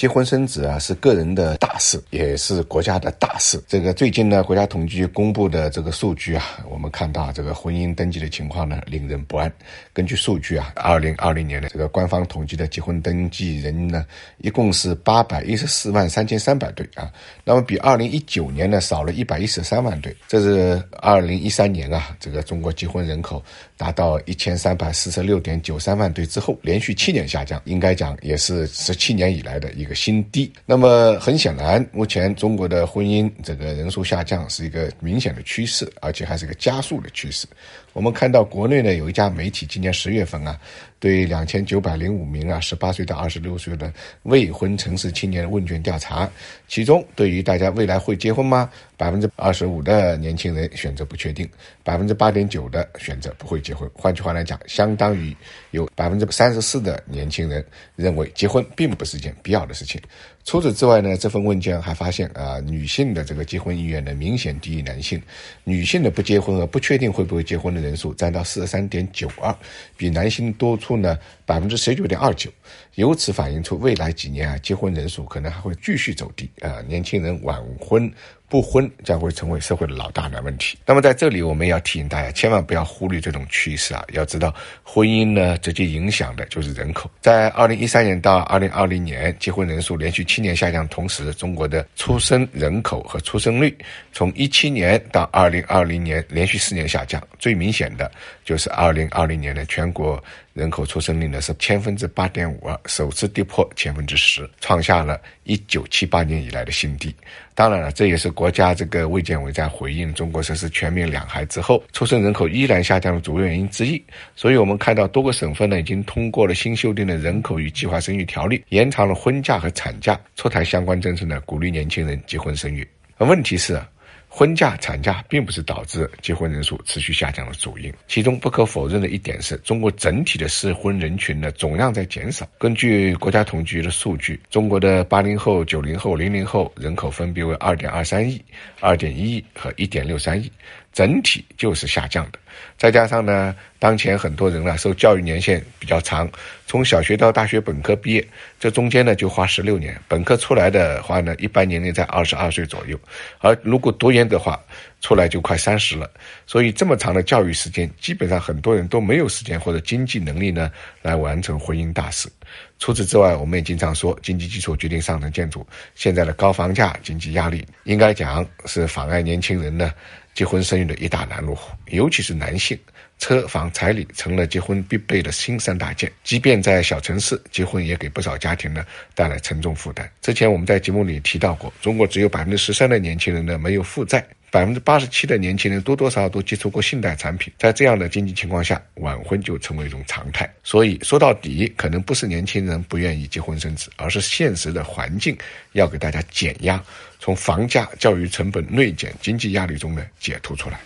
结婚生子啊，是个人的大事，也是国家的大事。这个最近呢，国家统计局公布的这个数据啊，我们看到这个婚姻登记的情况呢，令人不安。根据数据啊，二零二零年的这个官方统计的结婚登记人呢，一共是八百一十四万三千三百对啊，那么比二零一九年呢少了一百一十三万对。这是二零一三年啊，这个中国结婚人口达到一千三百四十六点九三万对之后，连续七年下降，应该讲也是十七年以来的一个。新低。那么很显然，目前中国的婚姻这个人数下降是一个明显的趋势，而且还是一个加速的趋势。我们看到国内呢有一家媒体今年十月份啊，对两千九百零五名啊十八岁到二十六岁的未婚城市青年的问卷调查，其中对于大家未来会结婚吗？百分之二十五的年轻人选择不确定，百分之八点九的选择不会结婚。换句话来讲，相当于有百分之三十四的年轻人认为结婚并不是件必要的事情。除此之外呢，这份问卷还发现啊，女性的这个结婚意愿呢明显低于男性，女性的不结婚和不确定会不会结婚的人数占到四十三点九二，比男性多出呢百分之十九点二九，由此反映出未来几年啊结婚人数可能还会继续走低啊，年轻人晚婚。不婚将会成为社会的老大难问题。那么在这里，我们要提醒大家，千万不要忽略这种趋势啊！要知道，婚姻呢，直接影响的就是人口。在二零一三年到二零二零年，结婚人数连续七年下降，同时，中国的出生人口和出生率从一七年到二零二零年连续四年下降。最明显的就是二零二零年的全国人口出生率呢是千分之八点五二，首次跌破千分之十，创下了一九七八年以来的新低。当然了，这也是国家这个卫健委在回应中国实施全面两孩之后，出生人口依然下降的主要原因之一。所以，我们看到多个省份呢已经通过了新修订的人口与计划生育条例，延长了婚假和产假，出台相关政策呢，鼓励年轻人结婚生育。而问题是。婚假、产假并不是导致结婚人数持续下降的主因，其中不可否认的一点是中国整体的适婚人群呢总量在减少。根据国家统计局的数据，中国的八零后、九零后、零零后人口分别为二点二三亿、二点一亿和一点六三亿。整体就是下降的，再加上呢，当前很多人呢受教育年限比较长，从小学到大学本科毕业，这中间呢就花十六年，本科出来的话呢，一般年龄在二十二岁左右，而如果读研的话，出来就快三十了，所以这么长的教育时间，基本上很多人都没有时间或者经济能力呢来完成婚姻大事。除此之外，我们也经常说，经济基础决定上层建筑，现在的高房价、经济压力，应该讲是妨碍年轻人呢。结婚生育的一大拦路虎，尤其是男性，车房彩礼成了结婚必备的新三大件。即便在小城市，结婚也给不少家庭呢带来沉重负担。之前我们在节目里提到过，中国只有百分之十三的年轻人呢没有负债，百分之八十七的年轻人多多少少都接触过信贷产品。在这样的经济情况下，晚婚就成为一种常态。所以说到底，可能不是年轻人不愿意结婚生子，而是现实的环境要给大家减压。从房价、教育成本、内减、经济压力中呢解脱出来。